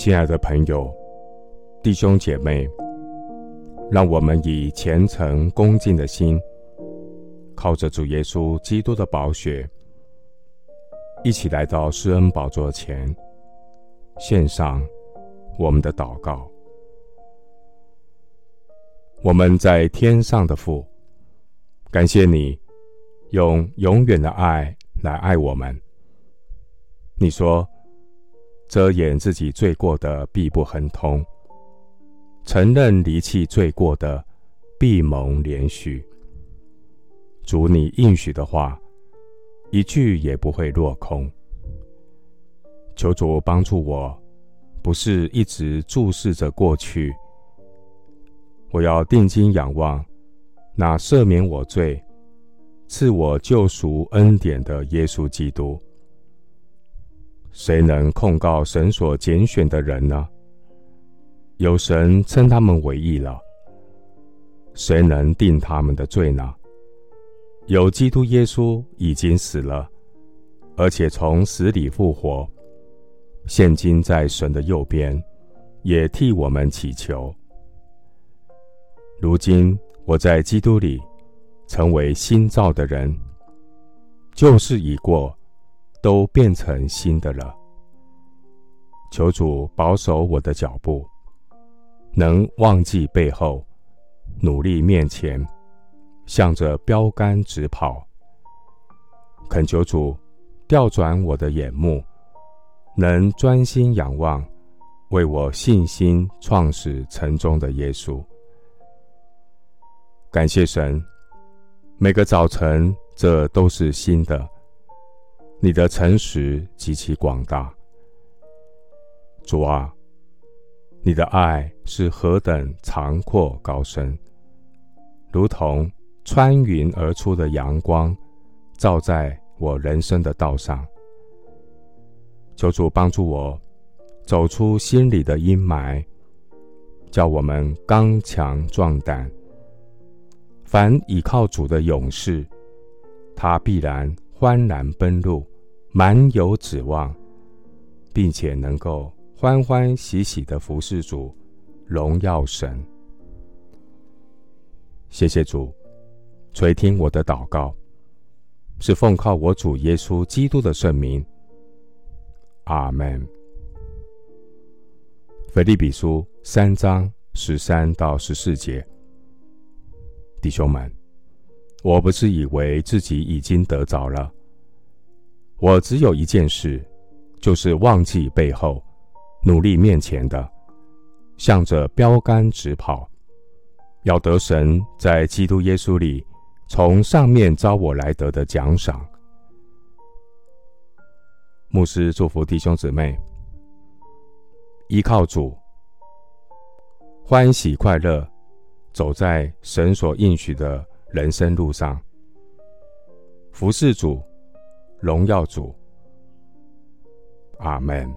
亲爱的朋友、弟兄姐妹，让我们以虔诚恭敬的心，靠着主耶稣基督的宝血，一起来到施恩宝座前，献上我们的祷告。我们在天上的父，感谢你用永远的爱来爱我们。你说，遮掩自己罪过的，必不亨通；承认离弃罪过的，必蒙怜恤。主，你应许的话，一句也不会落空。求主帮助我，不是一直注视着过去。我要定睛仰望那赦免我罪、赐我救赎恩典的耶稣基督。谁能控告神所拣选的人呢？有神称他们为义了。谁能定他们的罪呢？有基督耶稣已经死了，而且从死里复活，现今在神的右边，也替我们祈求。如今我在基督里，成为新造的人，旧事已过。都变成新的了。求主保守我的脚步，能忘记背后，努力面前，向着标杆直跑。恳求主调转我的眼目，能专心仰望，为我信心创始成终的耶稣。感谢神，每个早晨这都是新的。你的诚实极其广大，主啊，你的爱是何等长阔高深，如同穿云而出的阳光，照在我人生的道上。求主帮助我走出心里的阴霾，叫我们刚强壮胆。凡倚靠主的勇士，他必然欢然奔路。满有指望，并且能够欢欢喜喜的服侍主，荣耀神。谢谢主垂听我的祷告，是奉靠我主耶稣基督的圣名。阿门。腓立比书三章十三到十四节，弟兄们，我不是以为自己已经得着了。我只有一件事，就是忘记背后，努力面前的，向着标杆直跑，要得神在基督耶稣里从上面召我来得的奖赏。牧师祝福弟兄姊妹，依靠主，欢喜快乐，走在神所应许的人生路上。服饰组荣耀组阿 man